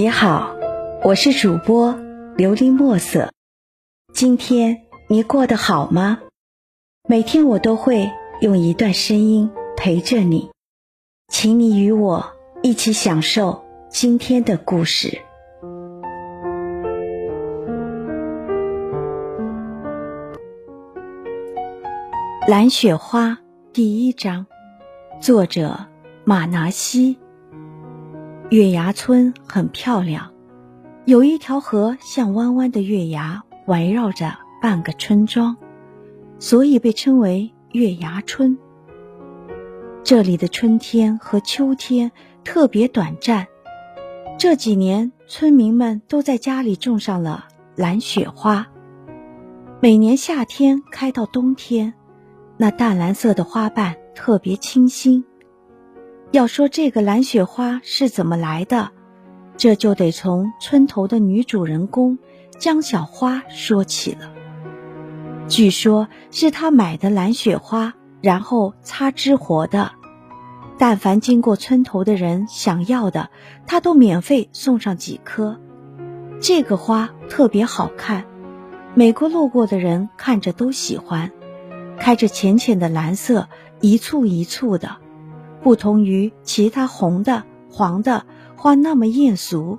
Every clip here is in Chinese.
你好，我是主播琉璃墨色。今天你过得好吗？每天我都会用一段声音陪着你，请你与我一起享受今天的故事。蓝雪花第一章，作者马拿西。月牙村很漂亮，有一条河像弯弯的月牙，围绕着半个村庄，所以被称为月牙村。这里的春天和秋天特别短暂。这几年，村民们都在家里种上了蓝雪花，每年夏天开到冬天，那淡蓝色的花瓣特别清新。要说这个蓝雪花是怎么来的，这就得从村头的女主人公江小花说起了。据说是她买的蓝雪花，然后擦枝活的。但凡经过村头的人想要的，她都免费送上几颗。这个花特别好看，每个路过的人看着都喜欢，开着浅浅的蓝色，一簇一簇的。不同于其他红的、黄的花那么艳俗。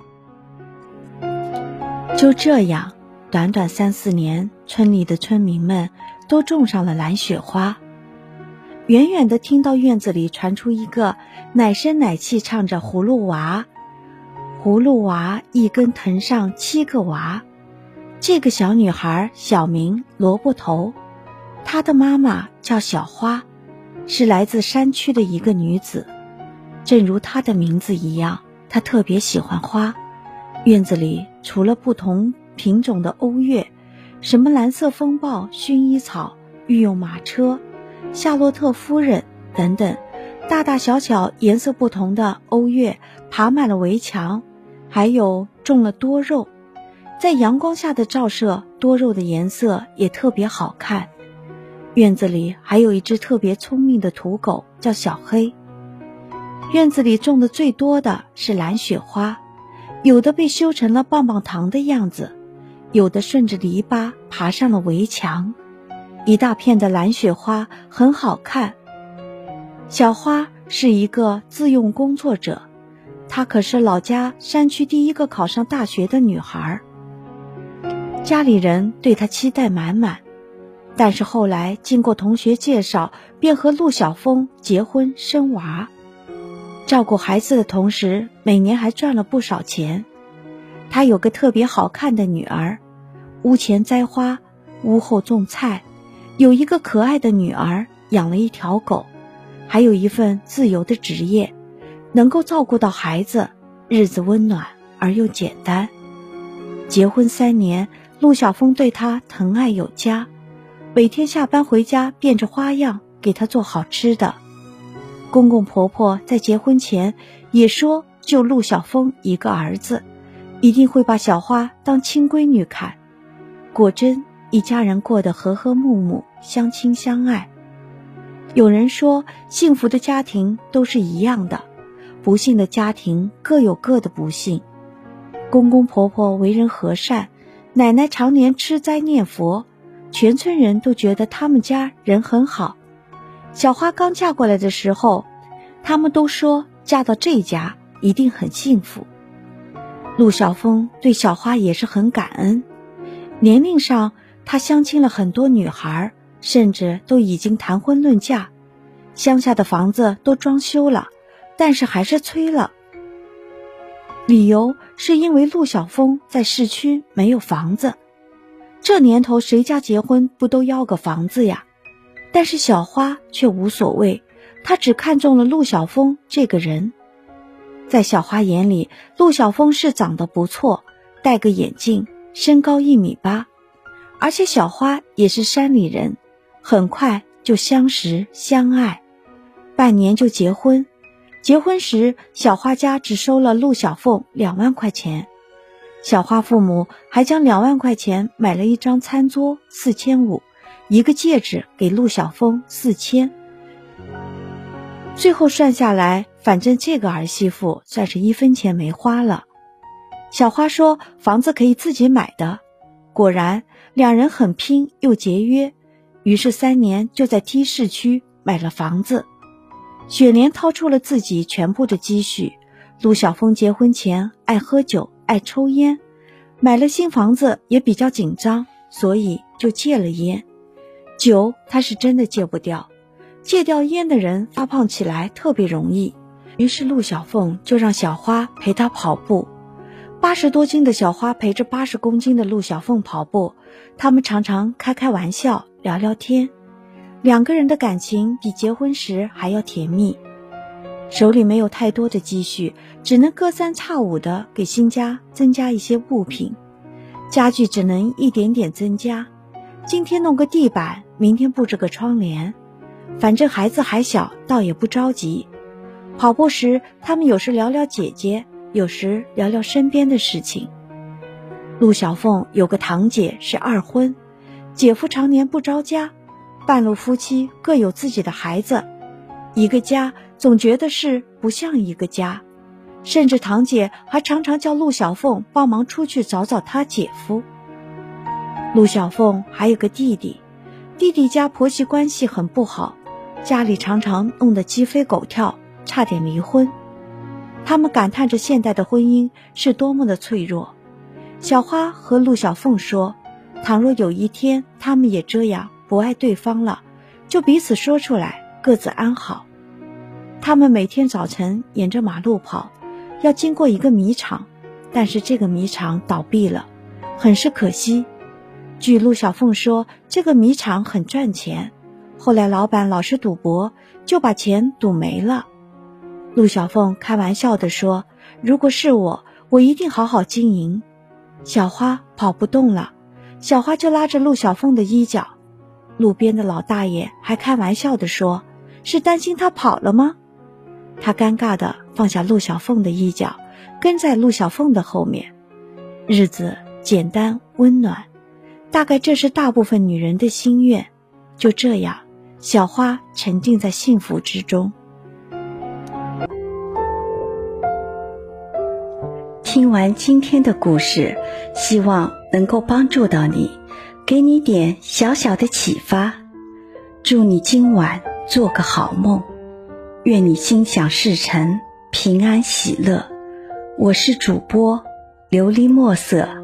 就这样，短短三四年，村里的村民们都种上了蓝雪花。远远的听到院子里传出一个奶声奶气唱着葫芦娃，葫芦娃一根藤上七个娃。这个小女孩小名萝卜头，她的妈妈叫小花。是来自山区的一个女子，正如她的名字一样，她特别喜欢花。院子里除了不同品种的欧月，什么蓝色风暴、薰衣草、御用马车、夏洛特夫人等等，大大小小颜色不同的欧月爬满了围墙，还有种了多肉，在阳光下的照射，多肉的颜色也特别好看。院子里还有一只特别聪明的土狗，叫小黑。院子里种的最多的是蓝雪花，有的被修成了棒棒糖的样子，有的顺着篱笆爬上了围墙。一大片的蓝雪花很好看。小花是一个自用工作者，她可是老家山区第一个考上大学的女孩，家里人对她期待满满。但是后来经过同学介绍，便和陆小峰结婚生娃，照顾孩子的同时，每年还赚了不少钱。他有个特别好看的女儿，屋前栽花，屋后种菜，有一个可爱的女儿，养了一条狗，还有一份自由的职业，能够照顾到孩子，日子温暖而又简单。结婚三年，陆小峰对她疼爱有加。每天下班回家，变着花样给他做好吃的。公公婆婆在结婚前也说，就陆小峰一个儿子，一定会把小花当亲闺女看。果真，一家人过得和和睦睦，相亲相爱。有人说，幸福的家庭都是一样的，不幸的家庭各有各的不幸。公公婆婆为人和善，奶奶常年吃斋念佛。全村人都觉得他们家人很好。小花刚嫁过来的时候，他们都说嫁到这家一定很幸福。陆小峰对小花也是很感恩。年龄上，他相亲了很多女孩，甚至都已经谈婚论嫁。乡下的房子都装修了，但是还是催了。理由是因为陆小峰在市区没有房子。这年头，谁家结婚不都要个房子呀？但是小花却无所谓，她只看中了陆小峰这个人。在小花眼里，陆小峰是长得不错，戴个眼镜，身高一米八，而且小花也是山里人，很快就相识相爱，半年就结婚。结婚时，小花家只收了陆小凤两万块钱。小花父母还将两万块钱买了一张餐桌，四千五，一个戒指给陆小峰四千。最后算下来，反正这个儿媳妇算是一分钱没花了。小花说房子可以自己买的。果然，两人很拼又节约，于是三年就在 T 市区买了房子。雪莲掏出了自己全部的积蓄。陆小凤结婚前爱喝酒、爱抽烟，买了新房子也比较紧张，所以就戒了烟。酒他是真的戒不掉，戒掉烟的人发胖起来特别容易。于是陆小凤就让小花陪她跑步。八十多斤的小花陪着八十公斤的陆小凤跑步，他们常常开开玩笑、聊聊天，两个人的感情比结婚时还要甜蜜。手里没有太多的积蓄，只能隔三差五的给新家增加一些物品，家具只能一点点增加。今天弄个地板，明天布置个窗帘，反正孩子还小，倒也不着急。跑步时，他们有时聊聊姐姐。有时聊聊身边的事情。陆小凤有个堂姐是二婚，姐夫常年不着家，半路夫妻各有自己的孩子，一个家总觉得是不像一个家，甚至堂姐还常常叫陆小凤帮忙出去找找她姐夫。陆小凤还有个弟弟，弟弟家婆媳关系很不好，家里常常弄得鸡飞狗跳，差点离婚。他们感叹着现代的婚姻是多么的脆弱。小花和陆小凤说：“倘若有一天他们也这样不爱对方了，就彼此说出来，各自安好。”他们每天早晨沿着马路跑，要经过一个米厂，但是这个米厂倒闭了，很是可惜。据陆小凤说，这个米厂很赚钱，后来老板老是赌博，就把钱赌没了。陆小凤开玩笑地说：“如果是我，我一定好好经营。”小花跑不动了，小花就拉着陆小凤的衣角。路边的老大爷还开玩笑地说：“是担心他跑了吗？”他尴尬地放下陆小凤的衣角，跟在陆小凤的后面。日子简单温暖，大概这是大部分女人的心愿。就这样，小花沉浸在幸福之中。听完今天的故事，希望能够帮助到你，给你点小小的启发。祝你今晚做个好梦，愿你心想事成，平安喜乐。我是主播琉璃墨色。